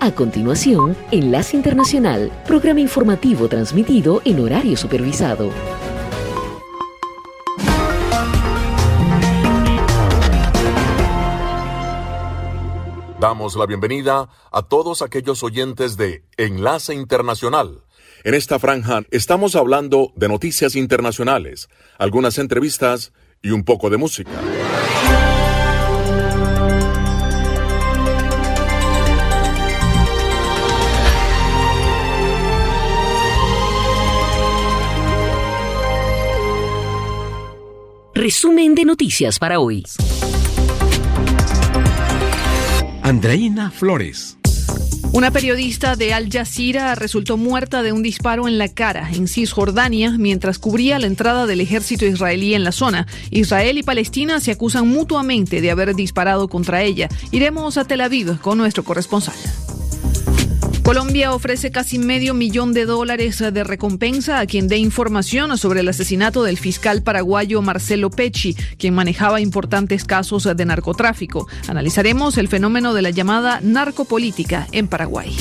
A continuación, Enlace Internacional, programa informativo transmitido en horario supervisado. Damos la bienvenida a todos aquellos oyentes de Enlace Internacional. En esta franja estamos hablando de noticias internacionales, algunas entrevistas y un poco de música. Resumen de noticias para hoy. Andreina Flores. Una periodista de Al Jazeera resultó muerta de un disparo en la cara en Cisjordania mientras cubría la entrada del ejército israelí en la zona. Israel y Palestina se acusan mutuamente de haber disparado contra ella. Iremos a Tel Aviv con nuestro corresponsal. Colombia ofrece casi medio millón de dólares de recompensa a quien dé información sobre el asesinato del fiscal paraguayo Marcelo Pecci, quien manejaba importantes casos de narcotráfico. Analizaremos el fenómeno de la llamada narcopolítica en Paraguay.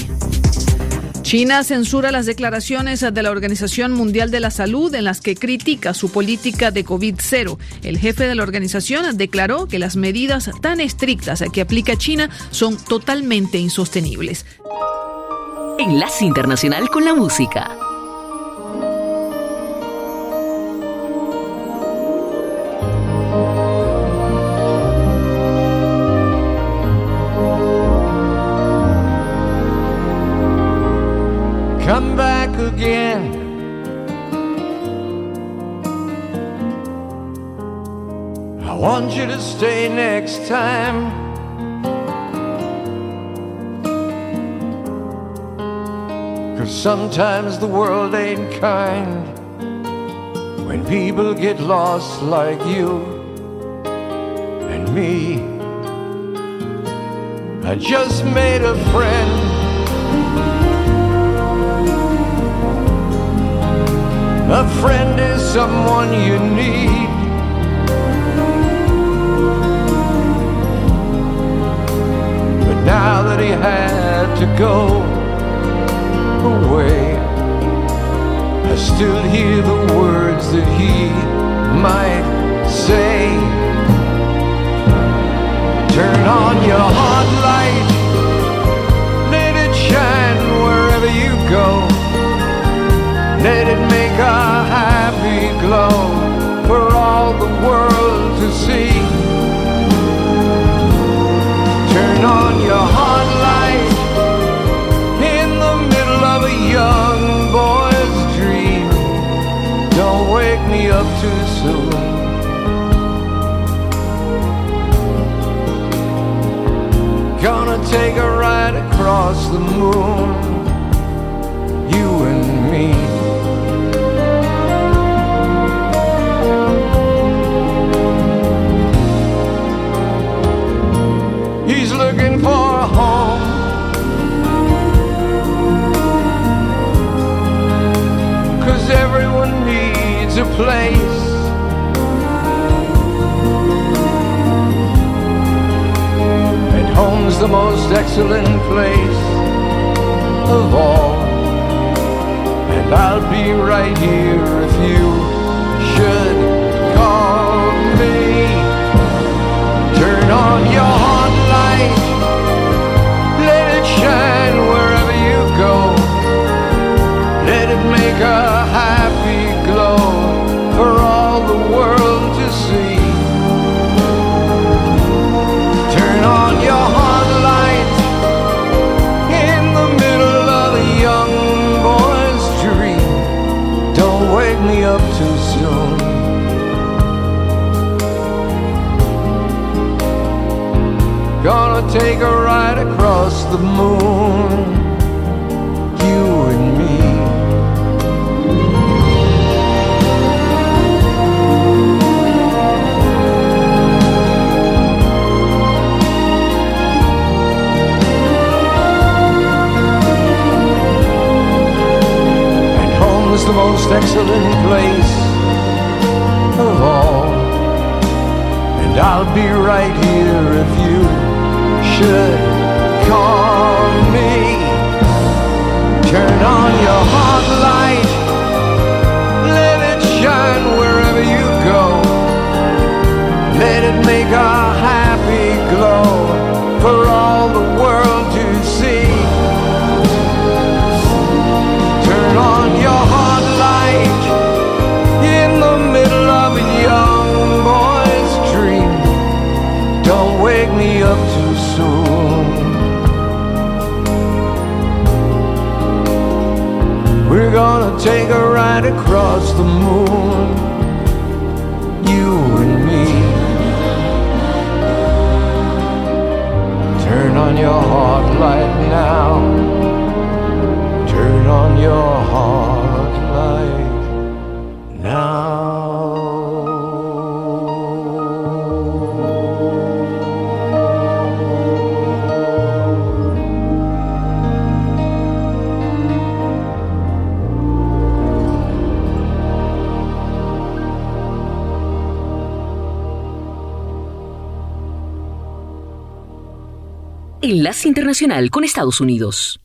China censura las declaraciones de la Organización Mundial de la Salud en las que critica su política de COVID-0. El jefe de la organización declaró que las medidas tan estrictas que aplica China son totalmente insostenibles. Enlace Internacional con la Música. Come back again. I want you to stay next time. Cause sometimes the world ain't kind when people get lost like you and me. I just made a friend. A friend is someone you need. But now that he had to go away. I still hear the words that he might say. Turn on your hot light, let it shine wherever you go. Let it make a happy glow for all the world to see. Turn on your hot light in the middle of a young boy's dream. Don't wake me up too soon. Gonna take a ride across the moon, the most excellent place of all. And I'll be right here if you should call me. Turn on your take a ride across the moon, you and me. And home's the most excellent place of all. And I'll be right here if you should call me. Turn on your heart light, let it shine wherever you go. Let it make a happy glow. Con Estados Unidos.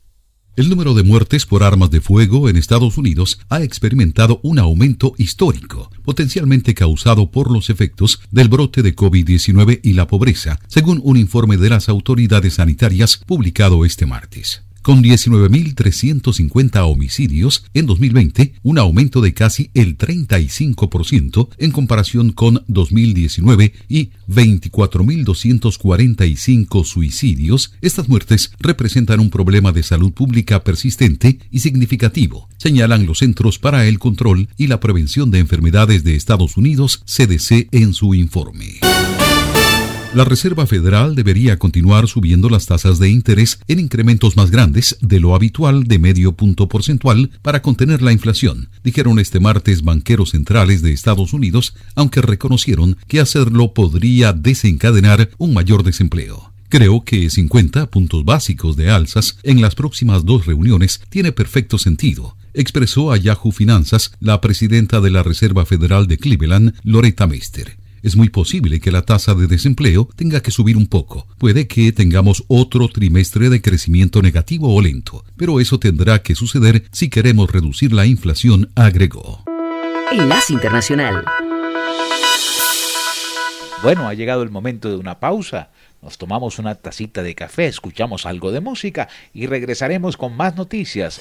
El número de muertes por armas de fuego en Estados Unidos ha experimentado un aumento histórico, potencialmente causado por los efectos del brote de COVID-19 y la pobreza, según un informe de las autoridades sanitarias publicado este martes con 19.350 homicidios en 2020, un aumento de casi el 35% en comparación con 2019 y 24.245 suicidios. Estas muertes representan un problema de salud pública persistente y significativo, señalan los Centros para el Control y la Prevención de Enfermedades de Estados Unidos, CDC, en su informe. La Reserva Federal debería continuar subiendo las tasas de interés en incrementos más grandes de lo habitual de medio punto porcentual para contener la inflación, dijeron este martes banqueros centrales de Estados Unidos, aunque reconocieron que hacerlo podría desencadenar un mayor desempleo. Creo que 50 puntos básicos de alzas en las próximas dos reuniones tiene perfecto sentido, expresó a Yahoo Finanzas la presidenta de la Reserva Federal de Cleveland, Loretta Meister es muy posible que la tasa de desempleo tenga que subir un poco. Puede que tengamos otro trimestre de crecimiento negativo o lento, pero eso tendrá que suceder si queremos reducir la inflación, agregó. Enlace Internacional. Bueno, ha llegado el momento de una pausa. Nos tomamos una tacita de café, escuchamos algo de música y regresaremos con más noticias.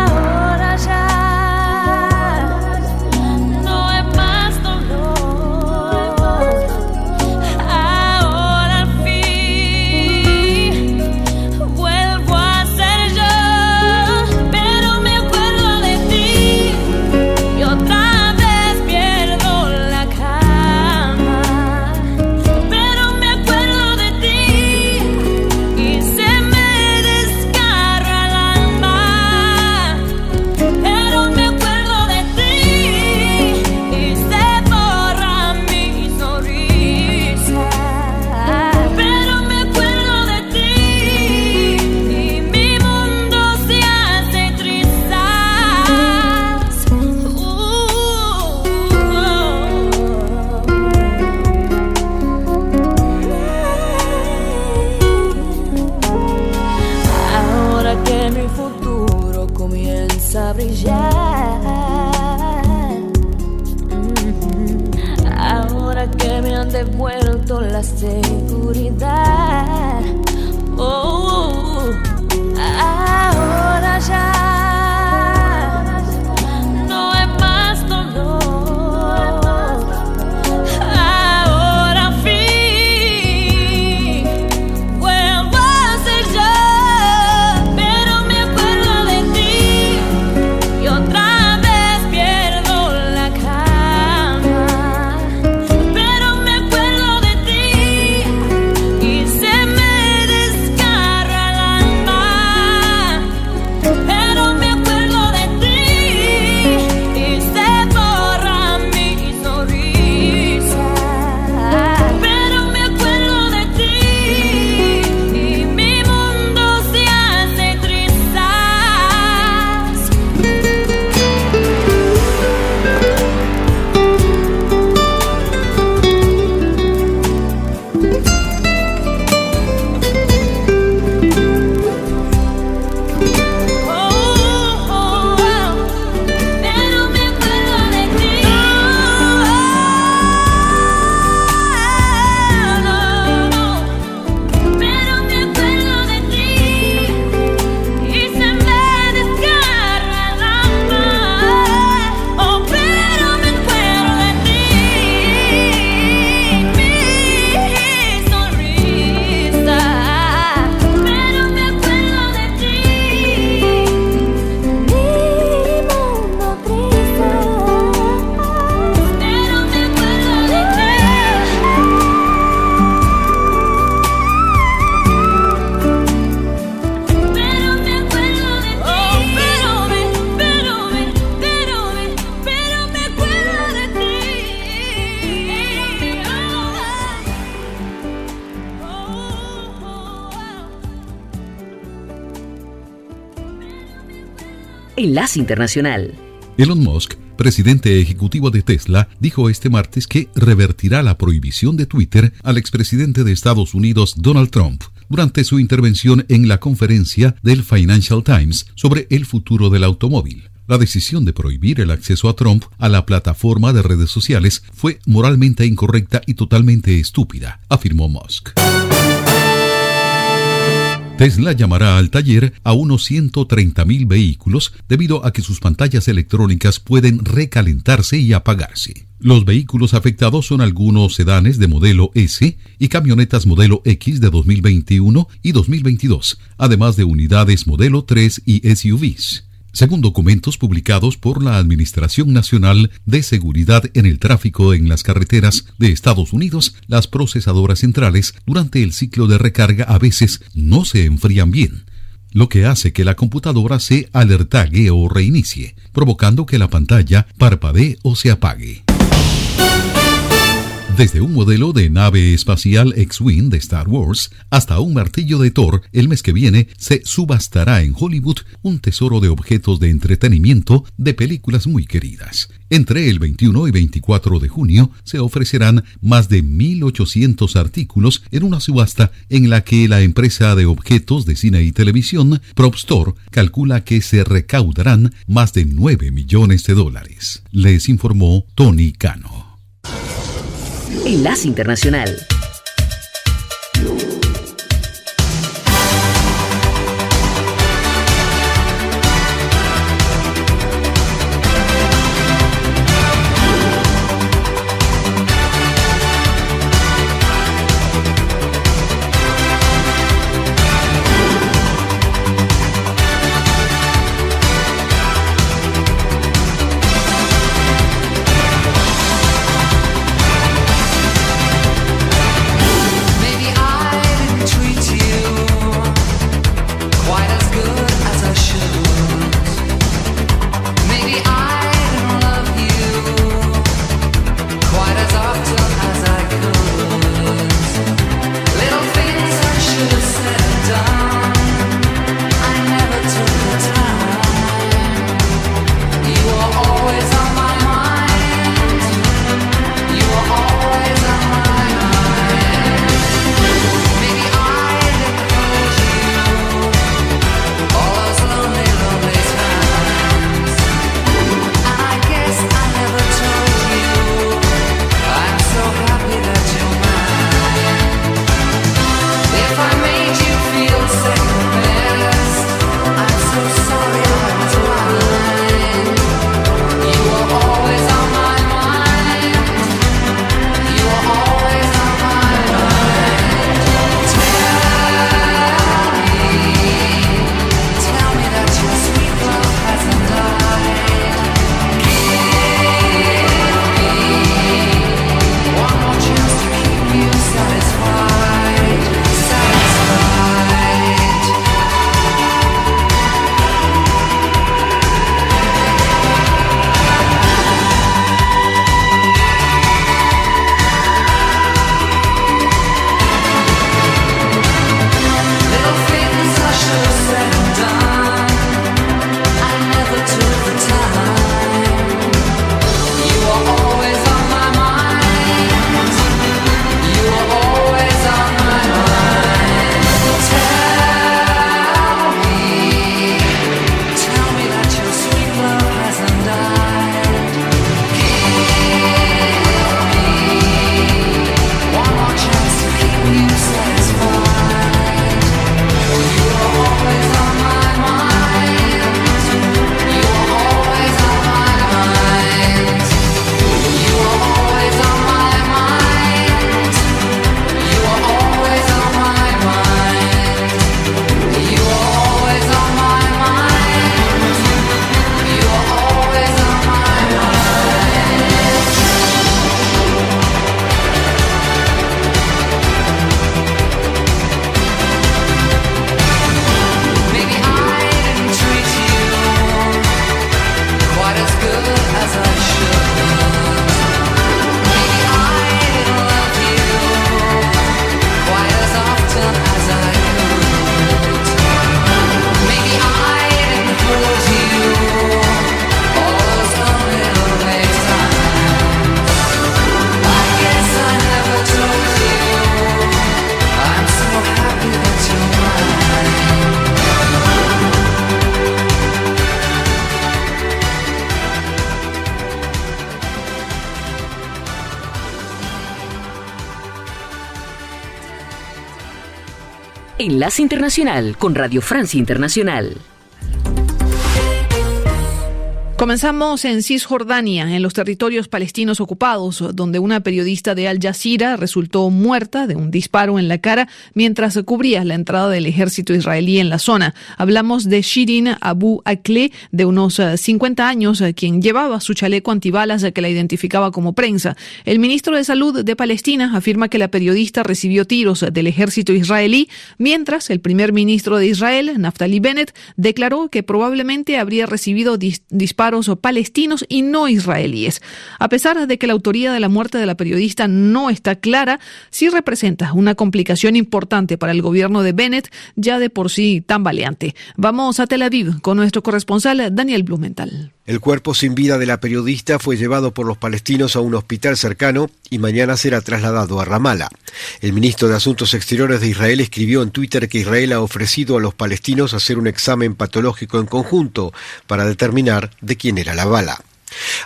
Internacional. Elon Musk, presidente ejecutivo de Tesla, dijo este martes que revertirá la prohibición de Twitter al expresidente de Estados Unidos Donald Trump durante su intervención en la conferencia del Financial Times sobre el futuro del automóvil. La decisión de prohibir el acceso a Trump a la plataforma de redes sociales fue moralmente incorrecta y totalmente estúpida, afirmó Musk. Tesla llamará al taller a unos 130.000 vehículos debido a que sus pantallas electrónicas pueden recalentarse y apagarse. Los vehículos afectados son algunos sedanes de modelo S y camionetas modelo X de 2021 y 2022, además de unidades modelo 3 y SUVs según documentos publicados por la Administración Nacional de Seguridad en el Tráfico en las Carreteras de Estados Unidos, las procesadoras centrales durante el ciclo de recarga a veces no se enfrían bien, lo que hace que la computadora se alertague o reinicie, provocando que la pantalla parpadee o se apague. Desde un modelo de nave espacial X-Wing de Star Wars hasta un martillo de Thor, el mes que viene se subastará en Hollywood un tesoro de objetos de entretenimiento de películas muy queridas. Entre el 21 y 24 de junio se ofrecerán más de 1.800 artículos en una subasta en la que la empresa de objetos de cine y televisión, Prop Store, calcula que se recaudarán más de 9 millones de dólares. Les informó Tony Cano. Enlace Internacional. Enlace Internacional con Radio Francia Internacional. Comenzamos en Cisjordania, en los territorios palestinos ocupados, donde una periodista de Al Jazeera resultó muerta de un disparo en la cara mientras cubría la entrada del ejército israelí en la zona. Hablamos de Shirin Abu Akleh, de unos 50 eh, años, eh, quien llevaba su chaleco antibalas que la identificaba como prensa. El ministro de Salud de Palestina afirma que la periodista recibió tiros del ejército israelí, mientras el primer ministro de Israel, Naftali Bennett, declaró que probablemente habría recibido disparos palestinos y no israelíes. A pesar de que la autoría de la muerte de la periodista no está clara, sí representa una complicación importante para el gobierno de Bennett, ya de por sí tan valiente. Vamos a Tel Aviv con nuestro corresponsal Daniel Blumenthal. El cuerpo sin vida de la periodista fue llevado por los palestinos a un hospital cercano y mañana será trasladado a Ramallah. El ministro de Asuntos Exteriores de Israel escribió en Twitter que Israel ha ofrecido a los palestinos hacer un examen patológico en conjunto para determinar de quién era la bala.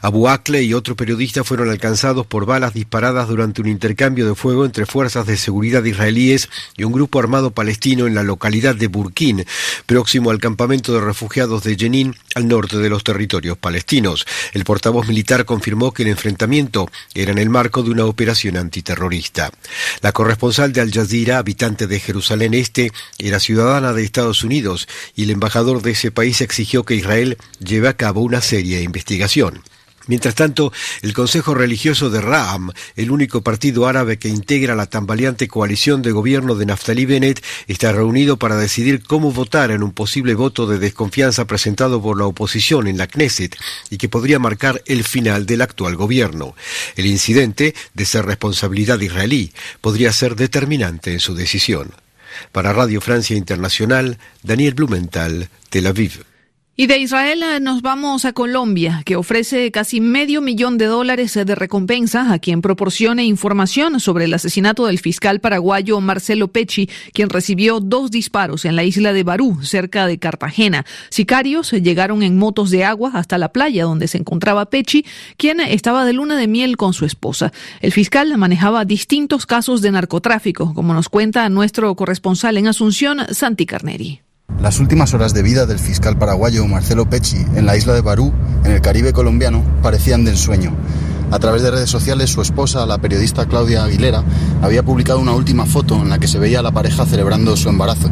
Abu Akle y otro periodista fueron alcanzados por balas disparadas durante un intercambio de fuego entre fuerzas de seguridad israelíes y un grupo armado palestino en la localidad de Burkín, próximo al campamento de refugiados de Jenin, al norte de los territorios palestinos. El portavoz militar confirmó que el enfrentamiento era en el marco de una operación antiterrorista. La corresponsal de Al Jazeera, habitante de Jerusalén Este, era ciudadana de Estados Unidos y el embajador de ese país exigió que Israel lleve a cabo una seria investigación. Mientras tanto, el Consejo Religioso de Ra'am, el único partido árabe que integra la tambaleante coalición de gobierno de Naftali Bennett, está reunido para decidir cómo votar en un posible voto de desconfianza presentado por la oposición en la Knesset y que podría marcar el final del actual gobierno. El incidente, de ser responsabilidad israelí, podría ser determinante en su decisión. Para Radio Francia Internacional, Daniel Blumenthal, Tel Aviv. Y de Israel eh, nos vamos a Colombia, que ofrece casi medio millón de dólares de recompensa a quien proporcione información sobre el asesinato del fiscal paraguayo Marcelo Pecci, quien recibió dos disparos en la isla de Barú, cerca de Cartagena. Sicarios llegaron en motos de agua hasta la playa donde se encontraba Pecci, quien estaba de luna de miel con su esposa. El fiscal manejaba distintos casos de narcotráfico, como nos cuenta nuestro corresponsal en Asunción, Santi Carneri. Las últimas horas de vida del fiscal paraguayo Marcelo Pecci en la isla de Barú, en el Caribe colombiano, parecían de ensueño. A través de redes sociales, su esposa, la periodista Claudia Aguilera, había publicado una última foto en la que se veía a la pareja celebrando su embarazo.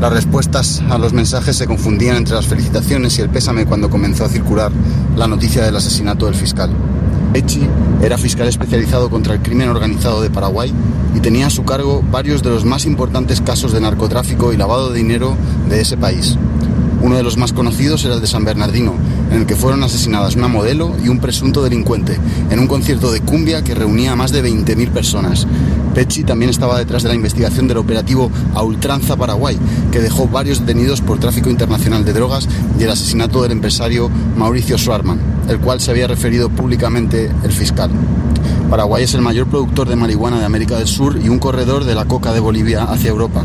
Las respuestas a los mensajes se confundían entre las felicitaciones y el pésame cuando comenzó a circular la noticia del asesinato del fiscal. Echi era fiscal especializado contra el crimen organizado de Paraguay y tenía a su cargo varios de los más importantes casos de narcotráfico y lavado de dinero de ese país. Uno de los más conocidos era el de San Bernardino, en el que fueron asesinadas una modelo y un presunto delincuente en un concierto de cumbia que reunía a más de 20.000 personas. Pecci también estaba detrás de la investigación del operativo A Ultranza Paraguay, que dejó varios detenidos por tráfico internacional de drogas y el asesinato del empresario Mauricio Schwarman, el cual se había referido públicamente el fiscal. Paraguay es el mayor productor de marihuana de América del Sur y un corredor de la coca de Bolivia hacia Europa.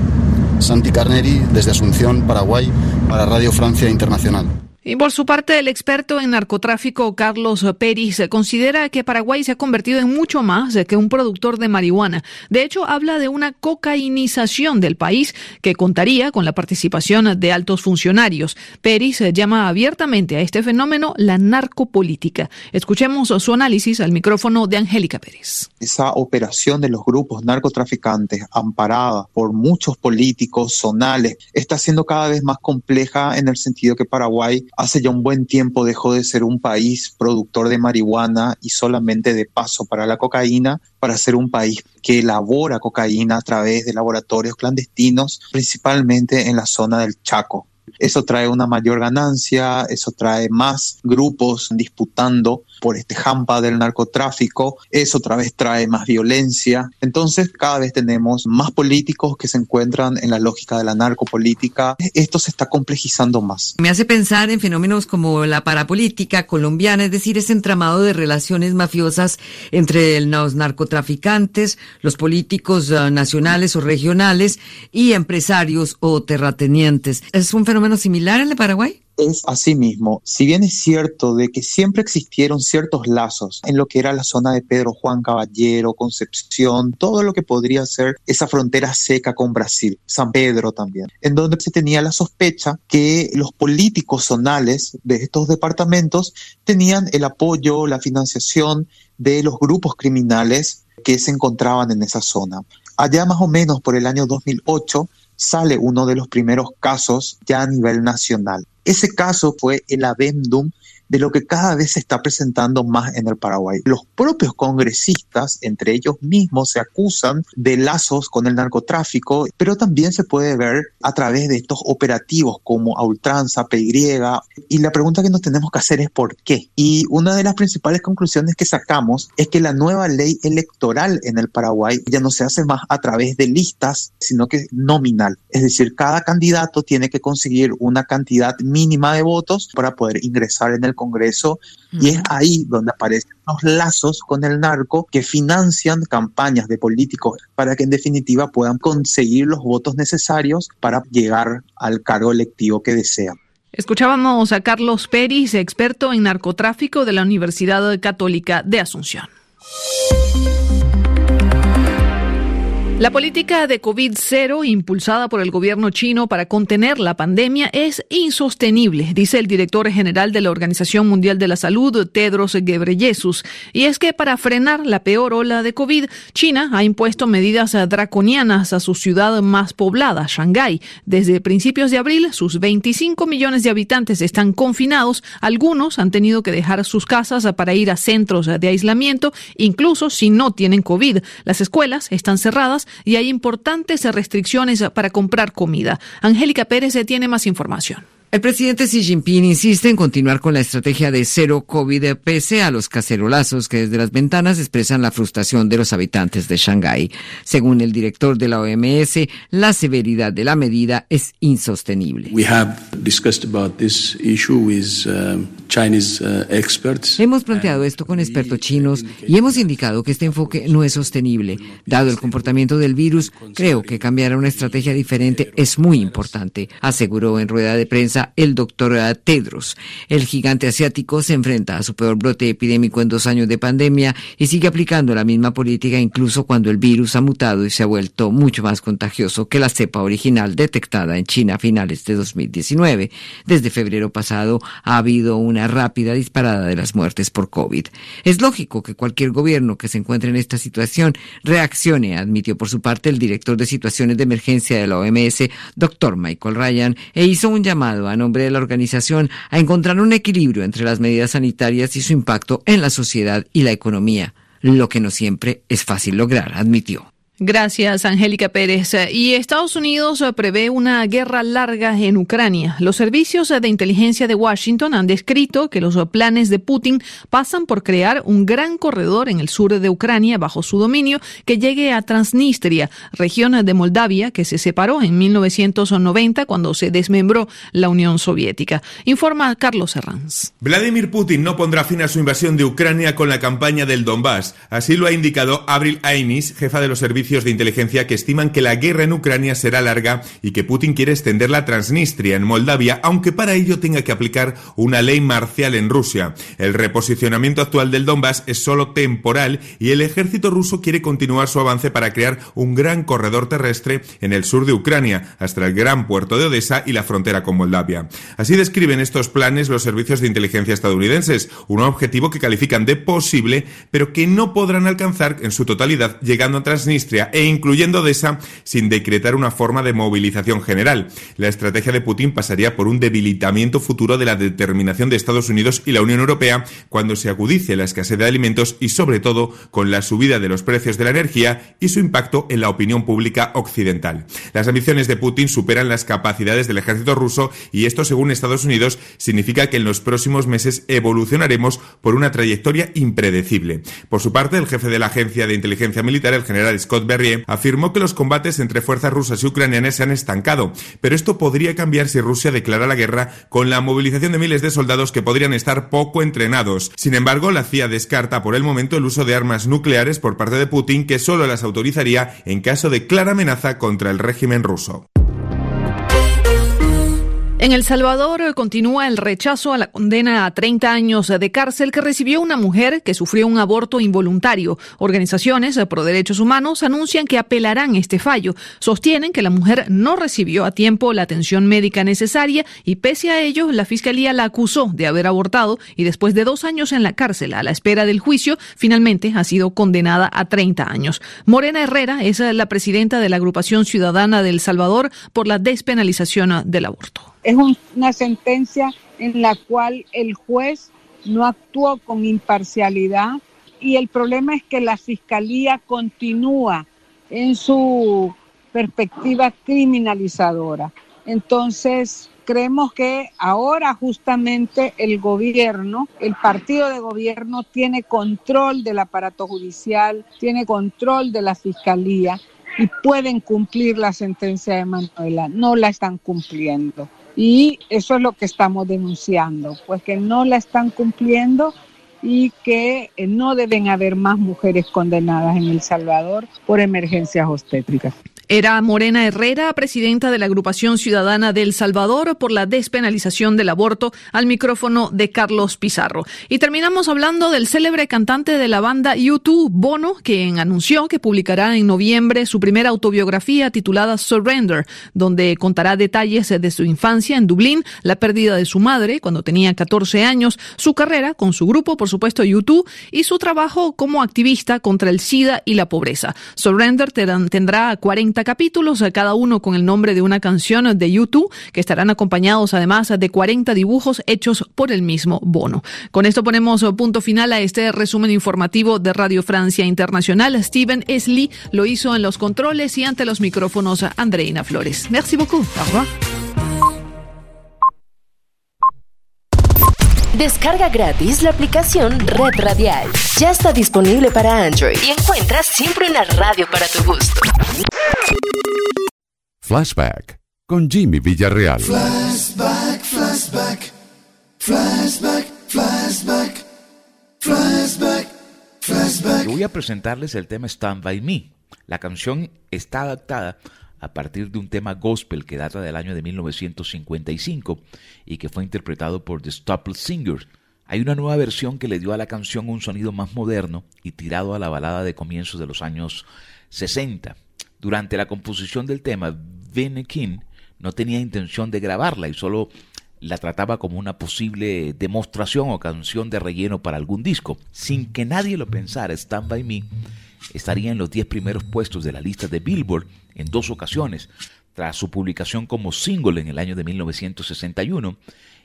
Santi Carneri, desde Asunción, Paraguay, para Radio Francia Internacional. Y por su parte, el experto en narcotráfico Carlos Peris considera que Paraguay se ha convertido en mucho más que un productor de marihuana. De hecho, habla de una cocainización del país que contaría con la participación de altos funcionarios. Peris llama abiertamente a este fenómeno la narcopolítica. Escuchemos su análisis al micrófono de Angélica Pérez. Esa operación de los grupos narcotraficantes amparada por muchos políticos zonales está siendo cada vez más compleja en el sentido que Paraguay hace ya un buen tiempo dejó de ser un país productor de marihuana y solamente de paso para la cocaína para ser un país que elabora cocaína a través de laboratorios clandestinos, principalmente en la zona del Chaco. Eso trae una mayor ganancia, eso trae más grupos disputando por este jampa del narcotráfico, eso otra vez trae más violencia. Entonces cada vez tenemos más políticos que se encuentran en la lógica de la narcopolítica. Esto se está complejizando más. Me hace pensar en fenómenos como la parapolítica colombiana, es decir, ese entramado de relaciones mafiosas entre los narcotraficantes, los políticos ah, nacionales o regionales y empresarios o terratenientes. Es un fenómeno fenómeno similar al de Paraguay? es asimismo, si bien es cierto de que siempre existieron ciertos lazos en lo que era la zona de Pedro Juan Caballero, Concepción, todo lo que podría ser esa frontera seca con Brasil, San Pedro también, en donde se tenía la sospecha que los políticos zonales de estos departamentos tenían el apoyo, la financiación de los grupos criminales que se encontraban en esa zona. Allá más o menos por el año 2008 sale uno de los primeros casos ya a nivel nacional. Ese caso fue el adendum de lo que cada vez se está presentando más en el Paraguay. Los propios congresistas, entre ellos mismos, se acusan de lazos con el narcotráfico, pero también se puede ver a través de estos operativos como a ultranza, y la pregunta que nos tenemos que hacer es por qué. Y una de las principales conclusiones que sacamos es que la nueva ley electoral en el Paraguay ya no se hace más a través de listas, sino que nominal. Es decir, cada candidato tiene que conseguir una cantidad mínima de votos para poder ingresar en el Congreso y es ahí donde aparecen los lazos con el narco que financian campañas de políticos para que en definitiva puedan conseguir los votos necesarios para llegar al cargo electivo que desean. Escuchábamos a Carlos Peris, experto en narcotráfico de la Universidad Católica de Asunción. La política de COVID-0 impulsada por el gobierno chino para contener la pandemia es insostenible, dice el director general de la Organización Mundial de la Salud, Tedros Ghebreyesus. Y es que para frenar la peor ola de COVID, China ha impuesto medidas draconianas a su ciudad más poblada, Shanghái. Desde principios de abril, sus 25 millones de habitantes están confinados. Algunos han tenido que dejar sus casas para ir a centros de aislamiento, incluso si no tienen COVID. Las escuelas están cerradas y hay importantes restricciones para comprar comida. Angélica Pérez tiene más información. El presidente Xi Jinping insiste en continuar con la estrategia de cero COVID pese a los cacerolazos que desde las ventanas expresan la frustración de los habitantes de Shanghái. Según el director de la OMS, la severidad de la medida es insostenible. Hemos planteado esto con expertos chinos y hemos indicado que este enfoque no es sostenible. Dado el comportamiento del virus, creo que cambiar a una estrategia diferente es muy importante, aseguró en rueda de prensa el doctor Tedros. El gigante asiático se enfrenta a su peor brote epidémico en dos años de pandemia y sigue aplicando la misma política incluso cuando el virus ha mutado y se ha vuelto mucho más contagioso que la cepa original detectada en China a finales de 2019. Desde febrero pasado ha habido una rápida disparada de las muertes por COVID. Es lógico que cualquier gobierno que se encuentre en esta situación reaccione, admitió por su parte el director de situaciones de emergencia de la OMS, doctor Michael Ryan, e hizo un llamado a nombre de la organización a encontrar un equilibrio entre las medidas sanitarias y su impacto en la sociedad y la economía, lo que no siempre es fácil lograr, admitió. Gracias, Angélica Pérez. Y Estados Unidos prevé una guerra larga en Ucrania. Los servicios de inteligencia de Washington han descrito que los planes de Putin pasan por crear un gran corredor en el sur de Ucrania bajo su dominio que llegue a Transnistria, región de Moldavia que se separó en 1990 cuando se desmembró la Unión Soviética. Informa Carlos Herranz. Vladimir Putin no pondrá fin a su invasión de Ucrania con la campaña del Donbass. Así lo ha indicado Avril Ainis, jefa de los servicios de inteligencia que estiman que la guerra en Ucrania será larga y que Putin quiere extender la Transnistria en Moldavia, aunque para ello tenga que aplicar una ley marcial en Rusia. El reposicionamiento actual del Donbass es solo temporal y el ejército ruso quiere continuar su avance para crear un gran corredor terrestre en el sur de Ucrania, hasta el gran puerto de Odessa y la frontera con Moldavia. Así describen estos planes los servicios de inteligencia estadounidenses, un objetivo que califican de posible, pero que no podrán alcanzar en su totalidad llegando a Transnistria e incluyendo Odessa sin decretar una forma de movilización general. La estrategia de Putin pasaría por un debilitamiento futuro de la determinación de Estados Unidos y la Unión Europea cuando se agudice la escasez de alimentos y sobre todo con la subida de los precios de la energía y su impacto en la opinión pública occidental. Las ambiciones de Putin superan las capacidades del ejército ruso y esto según Estados Unidos significa que en los próximos meses evolucionaremos por una trayectoria impredecible. Por su parte, el jefe de la Agencia de Inteligencia Militar, el general Scott Berrier, afirmó que los combates entre fuerzas rusas y ucranianas se han estancado, pero esto podría cambiar si Rusia declara la guerra con la movilización de miles de soldados que podrían estar poco entrenados. Sin embargo, la CIA descarta por el momento el uso de armas nucleares por parte de Putin, que solo las autorizaría en caso de clara amenaza contra el régimen ruso. En El Salvador eh, continúa el rechazo a la condena a 30 años de cárcel que recibió una mujer que sufrió un aborto involuntario. Organizaciones eh, pro derechos humanos anuncian que apelarán este fallo. Sostienen que la mujer no recibió a tiempo la atención médica necesaria y pese a ello la fiscalía la acusó de haber abortado y después de dos años en la cárcel a la espera del juicio finalmente ha sido condenada a 30 años. Morena Herrera es eh, la presidenta de la agrupación ciudadana de El Salvador por la despenalización del aborto. Es una sentencia en la cual el juez no actuó con imparcialidad y el problema es que la fiscalía continúa en su perspectiva criminalizadora. Entonces, creemos que ahora justamente el gobierno, el partido de gobierno tiene control del aparato judicial, tiene control de la fiscalía y pueden cumplir la sentencia de Manuela. No la están cumpliendo. Y eso es lo que estamos denunciando, pues que no la están cumpliendo y que eh, no deben haber más mujeres condenadas en El Salvador por emergencias obstétricas. Era Morena Herrera, presidenta de la agrupación ciudadana del Salvador por la despenalización del aborto, al micrófono de Carlos Pizarro. Y terminamos hablando del célebre cantante de la banda YouTube, Bono, quien anunció que publicará en noviembre su primera autobiografía titulada Surrender, donde contará detalles de su infancia en Dublín, la pérdida de su madre cuando tenía 14 años, su carrera con su grupo, por supuesto YouTube, y su trabajo como activista contra el SIDA y la pobreza. Surrender tendrá 40 capítulos, cada uno con el nombre de una canción de YouTube, que estarán acompañados además de 40 dibujos hechos por el mismo Bono. Con esto ponemos punto final a este resumen informativo de Radio Francia Internacional. Steven Esli lo hizo en los controles y ante los micrófonos Andreina Flores. Merci beaucoup. Au revoir. Descarga gratis la aplicación Red Radial. Ya está disponible para Android y encuentras siempre una radio para tu gusto. Flashback con Jimmy Villarreal. Flashback, flashback, flashback, flashback, flashback, flashback. voy a presentarles el tema Stand By Me. La canción está adaptada a partir de un tema gospel que data del año de 1955 y que fue interpretado por The Staples Singers. Hay una nueva versión que le dio a la canción un sonido más moderno y tirado a la balada de comienzos de los años 60. Durante la composición del tema, Vinnie King no tenía intención de grabarla y solo la trataba como una posible demostración o canción de relleno para algún disco. Sin que nadie lo pensara, Stand By Me estaría en los 10 primeros puestos de la lista de Billboard en dos ocasiones, tras su publicación como single en el año de 1961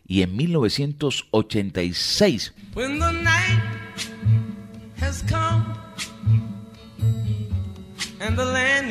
y en 1986. and the land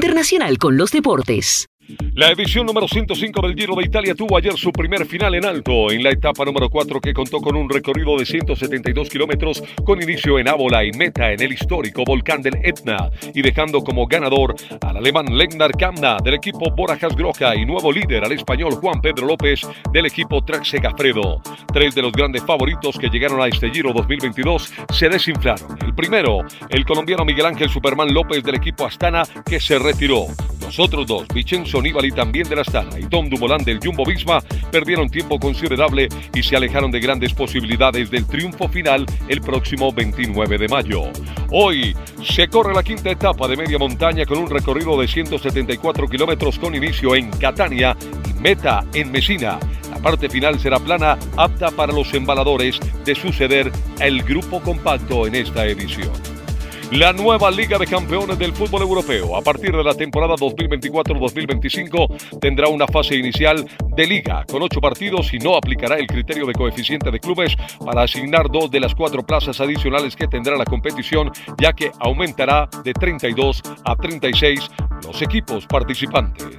Internacional con los Deportes. La edición número 105 del Giro de Italia tuvo ayer su primer final en alto, en la etapa número 4 que contó con un recorrido de 172 kilómetros con inicio en Ábola y meta en el histórico volcán del Etna y dejando como ganador al alemán Lengnar Kamna del equipo Borajas Groja y nuevo líder al español Juan Pedro López del equipo Traxe Gafredo. Tres de los grandes favoritos que llegaron a este Giro 2022 se desinflaron. El primero, el colombiano Miguel Ángel Superman López del equipo Astana que se retiró. Los otros dos, Vicenzo Nibali también de la Astana y Tom Dumoulin del Jumbo Visma, perdieron tiempo considerable y se alejaron de grandes posibilidades del triunfo final el próximo 29 de mayo. Hoy se corre la quinta etapa de media montaña con un recorrido de 174 kilómetros con inicio en Catania y meta en Mesina. La parte final será plana, apta para los embaladores de suceder el grupo compacto en esta edición. La nueva Liga de Campeones del Fútbol Europeo, a partir de la temporada 2024-2025, tendrá una fase inicial de liga con ocho partidos y no aplicará el criterio de coeficiente de clubes para asignar dos de las cuatro plazas adicionales que tendrá la competición, ya que aumentará de 32 a 36 los equipos participantes.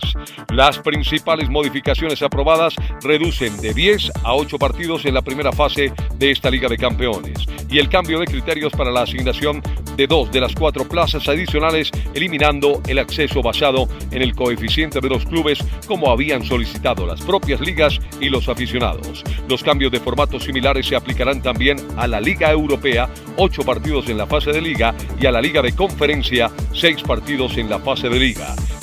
Las principales modificaciones aprobadas reducen de 10 a 8 partidos en la primera fase de esta Liga de Campeones y el cambio de criterios para la asignación de dos de las cuatro plazas adicionales, eliminando el acceso basado en el coeficiente de los clubes como habían solicitado las propias ligas y los aficionados. Los cambios de formato similares se aplicarán también a la Liga Europea, ocho partidos en la fase de liga, y a la Liga de Conferencia, seis partidos en la fase de liga.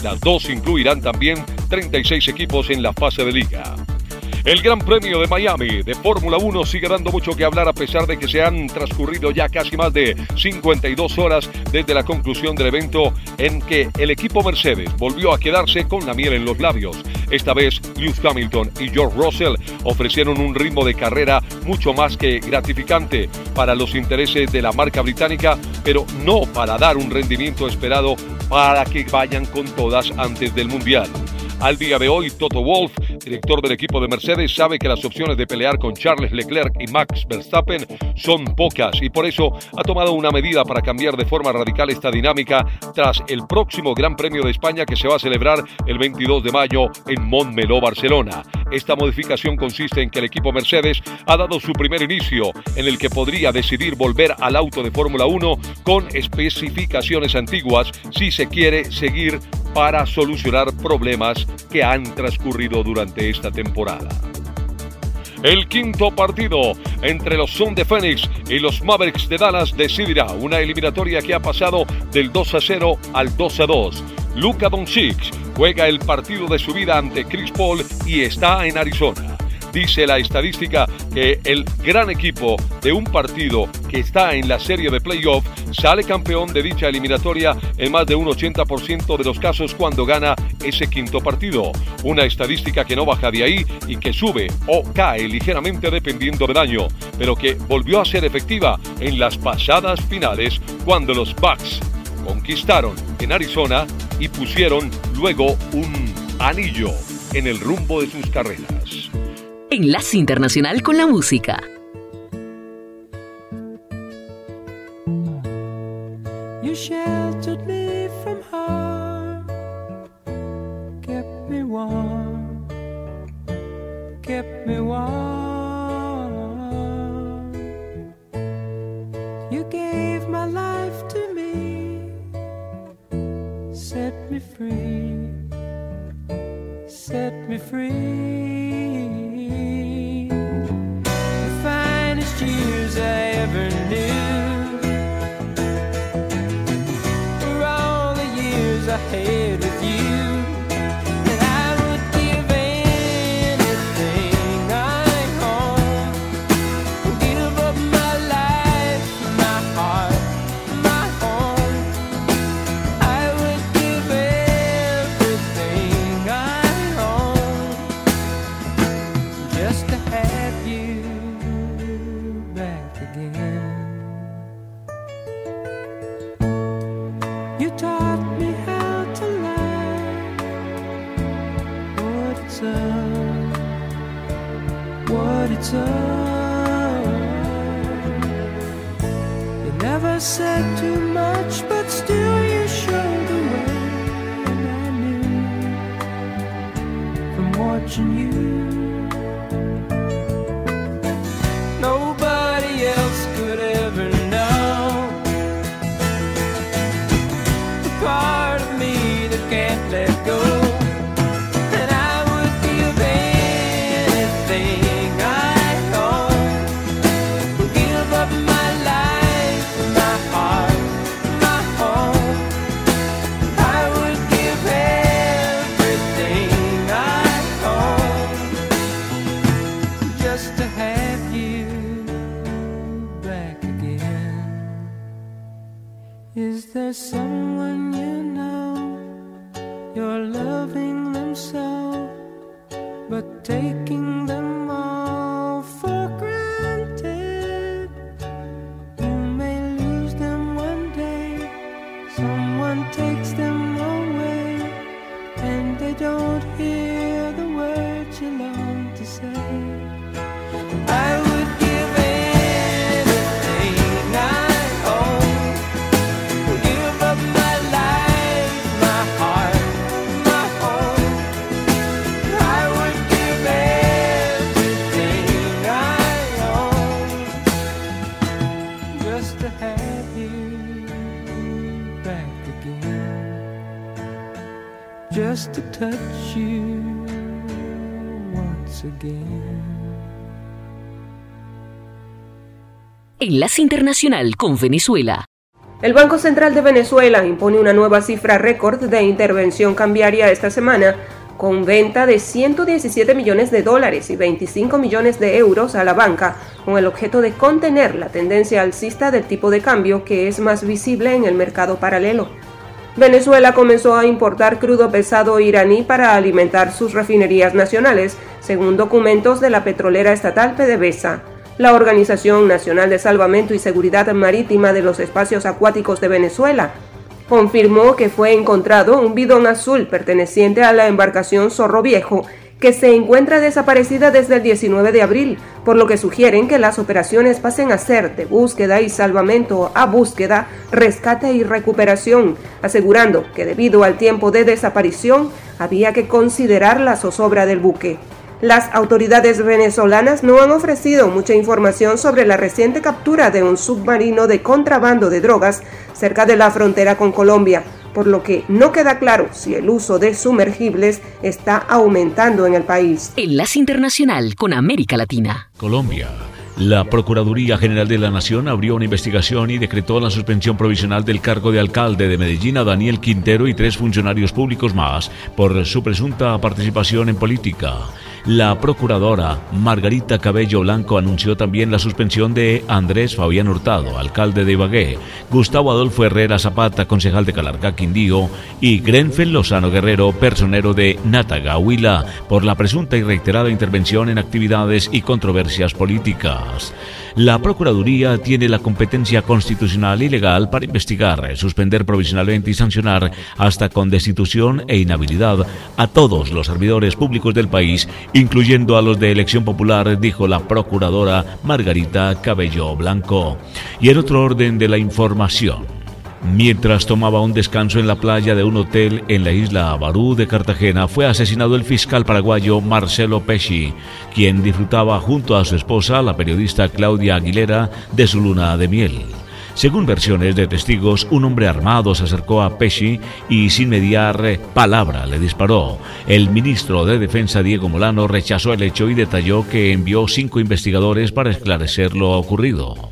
Las dos incluirán también 36 equipos en la fase de liga. El Gran Premio de Miami de Fórmula 1 sigue dando mucho que hablar a pesar de que se han transcurrido ya casi más de 52 horas desde la conclusión del evento en que el equipo Mercedes volvió a quedarse con la miel en los labios. Esta vez Lewis Hamilton y George Russell ofrecieron un ritmo de carrera mucho más que gratificante para los intereses de la marca británica, pero no para dar un rendimiento esperado para que vayan con todas antes del Mundial. Al día de hoy, Toto Wolff, director del equipo de Mercedes, sabe que las opciones de pelear con Charles Leclerc y Max Verstappen son pocas y por eso ha tomado una medida para cambiar de forma radical esta dinámica tras el próximo Gran Premio de España que se va a celebrar el 22 de mayo en Montmeló, Barcelona. Esta modificación consiste en que el equipo Mercedes ha dado su primer inicio en el que podría decidir volver al auto de Fórmula 1 con especificaciones antiguas si se quiere seguir para solucionar problemas que han transcurrido durante esta temporada. El quinto partido entre los Sun de Phoenix y los Mavericks de Dallas decidirá una eliminatoria que ha pasado del 2 a 0 al 2 a 2. Luka Doncic juega el partido de su vida ante Chris Paul y está en Arizona. Dice la estadística que el gran equipo de un partido que está en la serie de playoff sale campeón de dicha eliminatoria en más de un 80% de los casos cuando gana ese quinto partido. Una estadística que no baja de ahí y que sube o cae ligeramente dependiendo del año, pero que volvió a ser efectiva en las pasadas finales cuando los Bucks conquistaron en Arizona y pusieron luego un anillo en el rumbo de sus carreras. Enlace Internacional con la Música. You sheltered me from harm, kept me warm, kept me warm. You gave my life to me, set me free, set me free. Touch you once again. Enlace Internacional con Venezuela. El Banco Central de Venezuela impone una nueva cifra récord de intervención cambiaria esta semana, con venta de 117 millones de dólares y 25 millones de euros a la banca, con el objeto de contener la tendencia alcista del tipo de cambio que es más visible en el mercado paralelo. Venezuela comenzó a importar crudo pesado iraní para alimentar sus refinerías nacionales, según documentos de la petrolera estatal PDVSA. La Organización Nacional de Salvamento y Seguridad Marítima de los Espacios Acuáticos de Venezuela confirmó que fue encontrado un bidón azul perteneciente a la embarcación Zorro Viejo que se encuentra desaparecida desde el 19 de abril, por lo que sugieren que las operaciones pasen a ser de búsqueda y salvamento a búsqueda, rescate y recuperación, asegurando que debido al tiempo de desaparición había que considerar la zozobra del buque. Las autoridades venezolanas no han ofrecido mucha información sobre la reciente captura de un submarino de contrabando de drogas cerca de la frontera con Colombia, por lo que no queda claro si el uso de sumergibles está aumentando en el país. Enlace Internacional con América Latina. Colombia. La Procuraduría General de la Nación abrió una investigación y decretó la suspensión provisional del cargo de alcalde de Medellín a Daniel Quintero y tres funcionarios públicos más por su presunta participación en política. La procuradora Margarita Cabello Blanco anunció también la suspensión de Andrés Fabián Hurtado, alcalde de Ibagué, Gustavo Adolfo Herrera Zapata, concejal de Calarcá Quindío, y Grenfell Lozano Guerrero, personero de Nátaga, Huila, por la presunta y reiterada intervención en actividades y controversias políticas. La Procuraduría tiene la competencia constitucional y legal para investigar, suspender provisionalmente y sancionar hasta con destitución e inhabilidad a todos los servidores públicos del país, incluyendo a los de elección popular, dijo la Procuradora Margarita Cabello Blanco. Y en otro orden de la información. Mientras tomaba un descanso en la playa de un hotel en la isla Barú de Cartagena, fue asesinado el fiscal paraguayo Marcelo Pesci, quien disfrutaba junto a su esposa, la periodista Claudia Aguilera, de su luna de miel. Según versiones de testigos, un hombre armado se acercó a Pesci y sin mediar palabra le disparó. El ministro de Defensa Diego Molano rechazó el hecho y detalló que envió cinco investigadores para esclarecer lo ocurrido.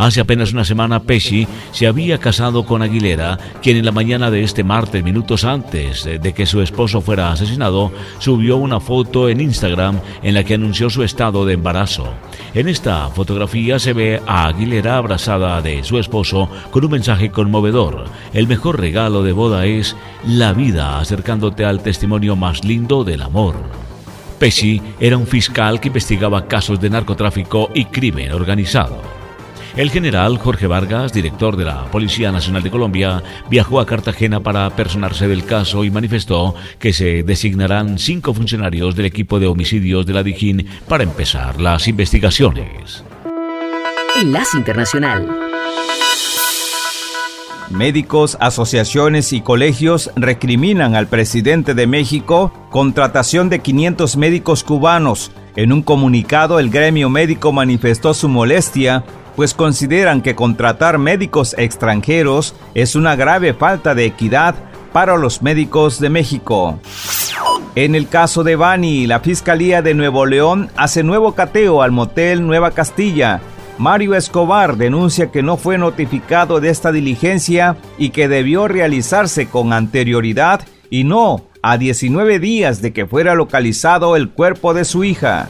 Hace apenas una semana Pesci se había casado con Aguilera, quien en la mañana de este martes, minutos antes de que su esposo fuera asesinado, subió una foto en Instagram en la que anunció su estado de embarazo. En esta fotografía se ve a Aguilera abrazada de su esposo con un mensaje conmovedor. El mejor regalo de boda es la vida, acercándote al testimonio más lindo del amor. Pesci era un fiscal que investigaba casos de narcotráfico y crimen organizado. El general Jorge Vargas, director de la Policía Nacional de Colombia, viajó a Cartagena para personarse del caso y manifestó que se designarán cinco funcionarios del equipo de homicidios de la Dijín para empezar las investigaciones. Enlace Internacional. Médicos, asociaciones y colegios recriminan al presidente de México contratación de 500 médicos cubanos. En un comunicado, el gremio médico manifestó su molestia, pues consideran que contratar médicos extranjeros es una grave falta de equidad para los médicos de México. En el caso de Bani, la Fiscalía de Nuevo León hace nuevo cateo al motel Nueva Castilla. Mario Escobar denuncia que no fue notificado de esta diligencia y que debió realizarse con anterioridad y no a 19 días de que fuera localizado el cuerpo de su hija.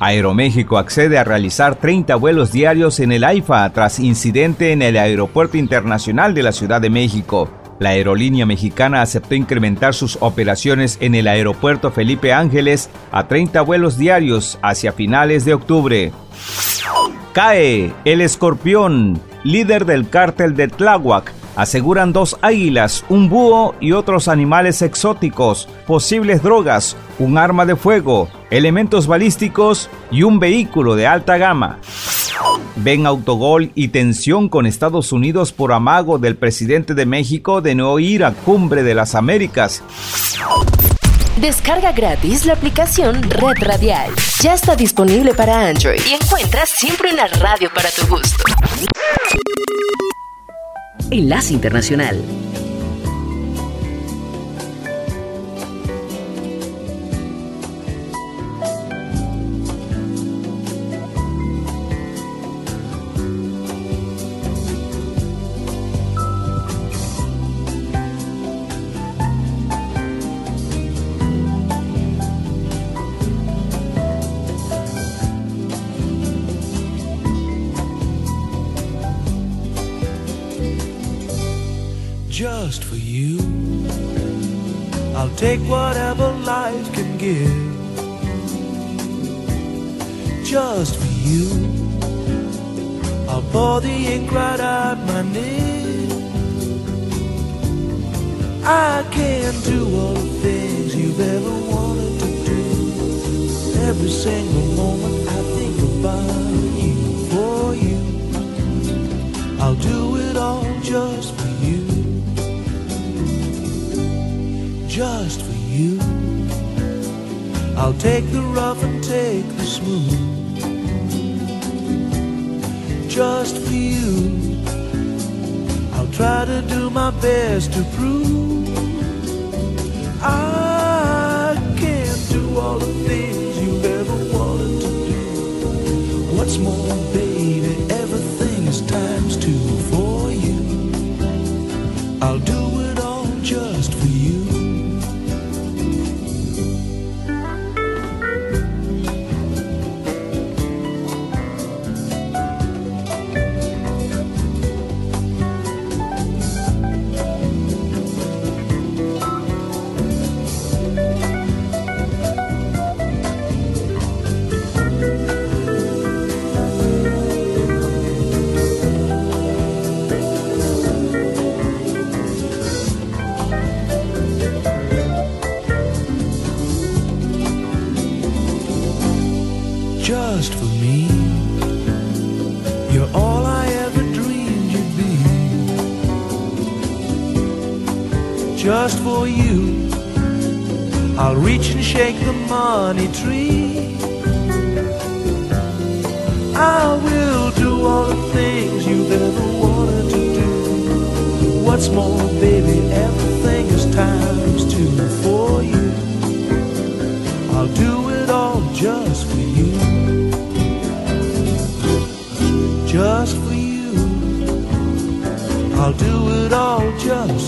Aeroméxico accede a realizar 30 vuelos diarios en el AIFA tras incidente en el Aeropuerto Internacional de la Ciudad de México. La aerolínea mexicana aceptó incrementar sus operaciones en el aeropuerto Felipe Ángeles a 30 vuelos diarios hacia finales de octubre. Cae el escorpión, líder del cártel de Tláhuac, aseguran dos águilas, un búho y otros animales exóticos, posibles drogas, un arma de fuego, elementos balísticos y un vehículo de alta gama. Ven autogol y tensión con Estados Unidos por amago del presidente de México de no ir a Cumbre de las Américas. Descarga gratis la aplicación Red Radial. Ya está disponible para Android y encuentras siempre una radio para tu gusto. Enlace Internacional. Just for you, I'll reach and shake the money tree. I will do all the things you've ever wanted to do. What's more, baby, everything is times two for you. I'll do it all just for you. Just for you. I'll do it all just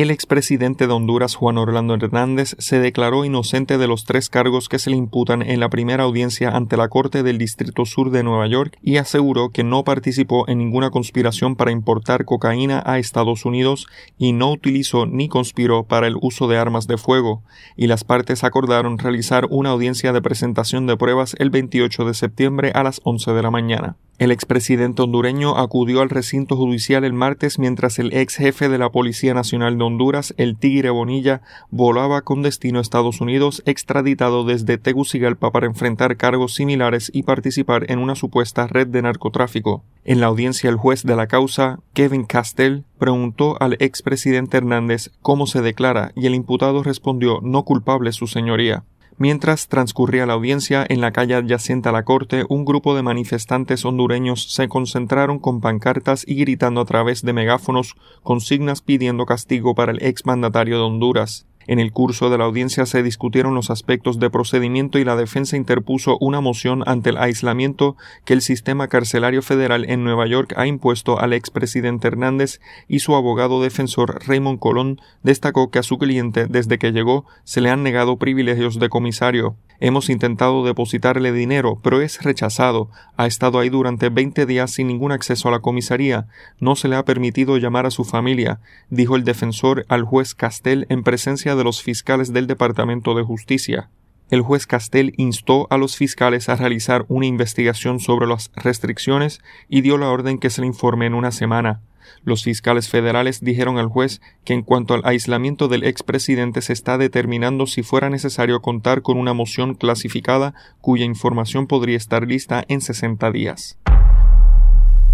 El expresidente de Honduras, Juan Orlando Hernández, se declaró inocente de los tres cargos que se le imputan en la primera audiencia ante la Corte del Distrito Sur de Nueva York y aseguró que no participó en ninguna conspiración para importar cocaína a Estados Unidos y no utilizó ni conspiró para el uso de armas de fuego, y las partes acordaron realizar una audiencia de presentación de pruebas el 28 de septiembre a las 11 de la mañana. El expresidente hondureño acudió al recinto judicial el martes mientras el ex jefe de la Policía Nacional de Honduras, el Tigre Bonilla, volaba con destino a Estados Unidos extraditado desde Tegucigalpa para enfrentar cargos similares y participar en una supuesta red de narcotráfico. En la audiencia el juez de la causa, Kevin Castell, preguntó al expresidente Hernández cómo se declara y el imputado respondió no culpable su señoría. Mientras transcurría la audiencia, en la calle adyacente a la corte, un grupo de manifestantes hondureños se concentraron con pancartas y gritando a través de megáfonos consignas pidiendo castigo para el exmandatario de Honduras. En el curso de la audiencia se discutieron los aspectos de procedimiento y la defensa interpuso una moción ante el aislamiento que el sistema carcelario federal en Nueva York ha impuesto al expresidente Hernández y su abogado defensor Raymond Colón destacó que a su cliente desde que llegó se le han negado privilegios de comisario. Hemos intentado depositarle dinero, pero es rechazado. Ha estado ahí durante 20 días sin ningún acceso a la comisaría. No se le ha permitido llamar a su familia, dijo el defensor al juez Castell en presencia de los fiscales del Departamento de Justicia. El juez Castell instó a los fiscales a realizar una investigación sobre las restricciones y dio la orden que se le informe en una semana. Los fiscales federales dijeron al juez que en cuanto al aislamiento del expresidente se está determinando si fuera necesario contar con una moción clasificada cuya información podría estar lista en 60 días.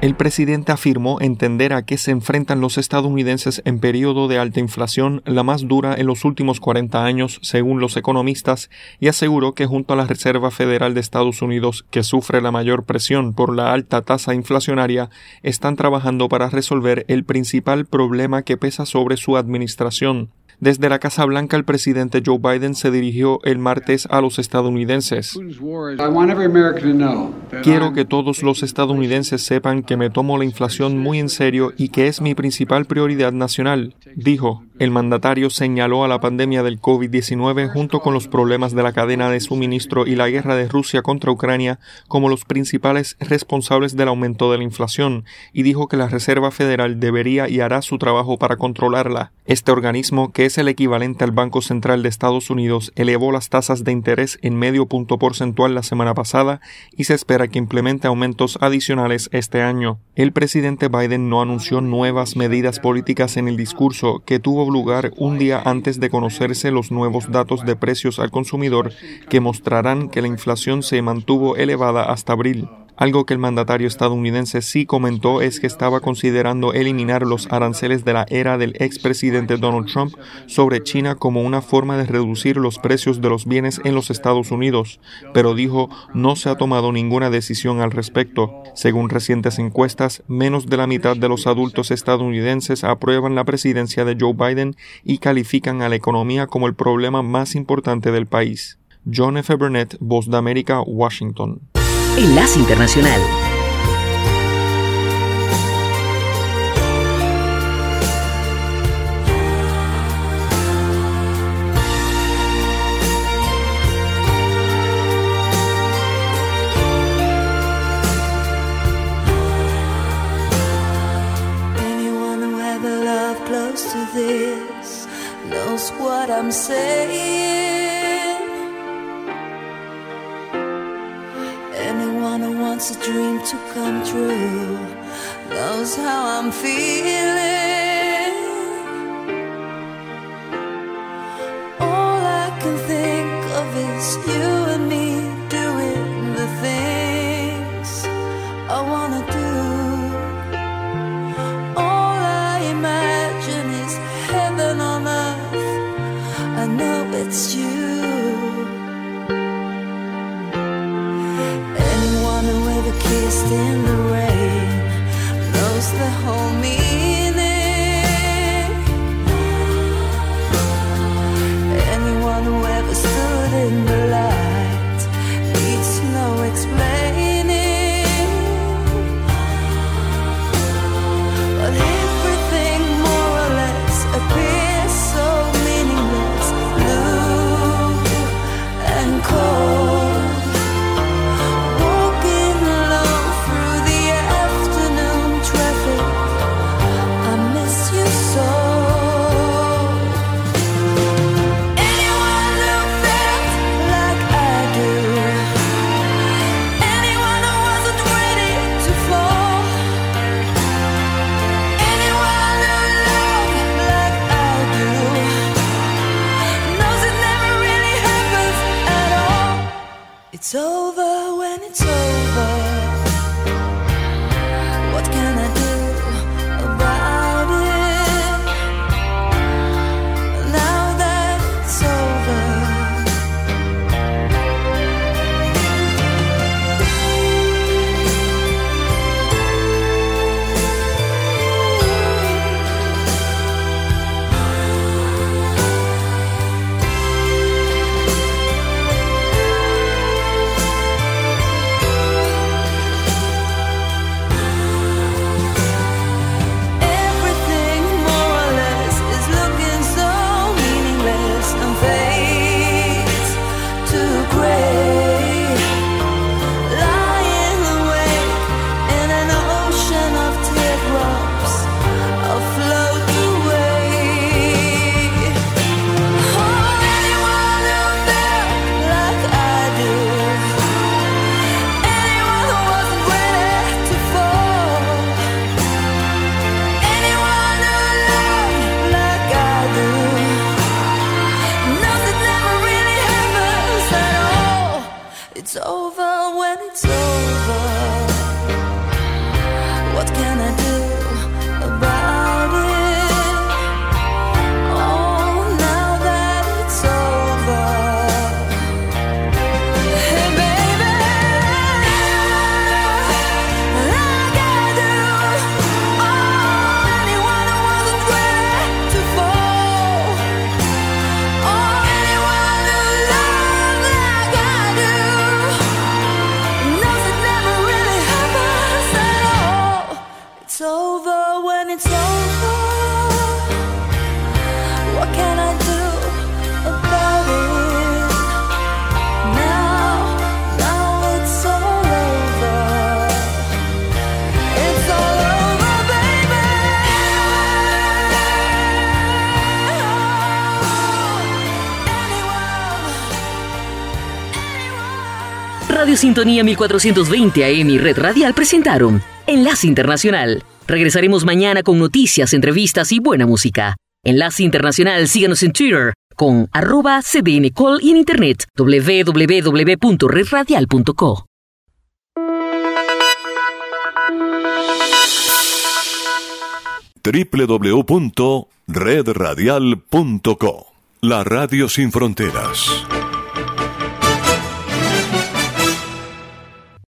El presidente afirmó entender a qué se enfrentan los estadounidenses en periodo de alta inflación, la más dura en los últimos 40 años, según los economistas, y aseguró que junto a la Reserva Federal de Estados Unidos, que sufre la mayor presión por la alta tasa inflacionaria, están trabajando para resolver el principal problema que pesa sobre su administración. Desde la Casa Blanca, el presidente Joe Biden se dirigió el martes a los estadounidenses. Quiero que todos los estadounidenses sepan que me tomo la inflación muy en serio y que es mi principal prioridad nacional, dijo. El mandatario señaló a la pandemia del COVID-19 junto con los problemas de la cadena de suministro y la guerra de Rusia contra Ucrania como los principales responsables del aumento de la inflación y dijo que la Reserva Federal debería y hará su trabajo para controlarla. Este organismo, que es el equivalente al Banco Central de Estados Unidos, elevó las tasas de interés en medio punto porcentual la semana pasada y se espera que implemente aumentos adicionales este año. El presidente Biden no anunció nuevas medidas políticas en el discurso que tuvo lugar un día antes de conocerse los nuevos datos de precios al consumidor que mostrarán que la inflación se mantuvo elevada hasta abril. Algo que el mandatario estadounidense sí comentó es que estaba considerando eliminar los aranceles de la era del expresidente Donald Trump sobre China como una forma de reducir los precios de los bienes en los Estados Unidos, pero dijo no se ha tomado ninguna decisión al respecto. Según recientes encuestas, menos de la mitad de los adultos estadounidenses aprueban la presidencia de Joe Biden y califican a la economía como el problema más importante del país. John F. Burnett, Voz de América, Washington. Enlace Internacional. Anyone who ever loved close to this knows what I'm saying. Who wants a dream to come true knows how I'm feeling. in the rain, those the whole me. Sintonía 1420 AM y Red Radial presentaron Enlace Internacional. Regresaremos mañana con noticias, entrevistas y buena música. Enlace Internacional, síganos en Twitter con arroba cdncall y en internet www.redradial.co. www.redradial.co La Radio Sin Fronteras.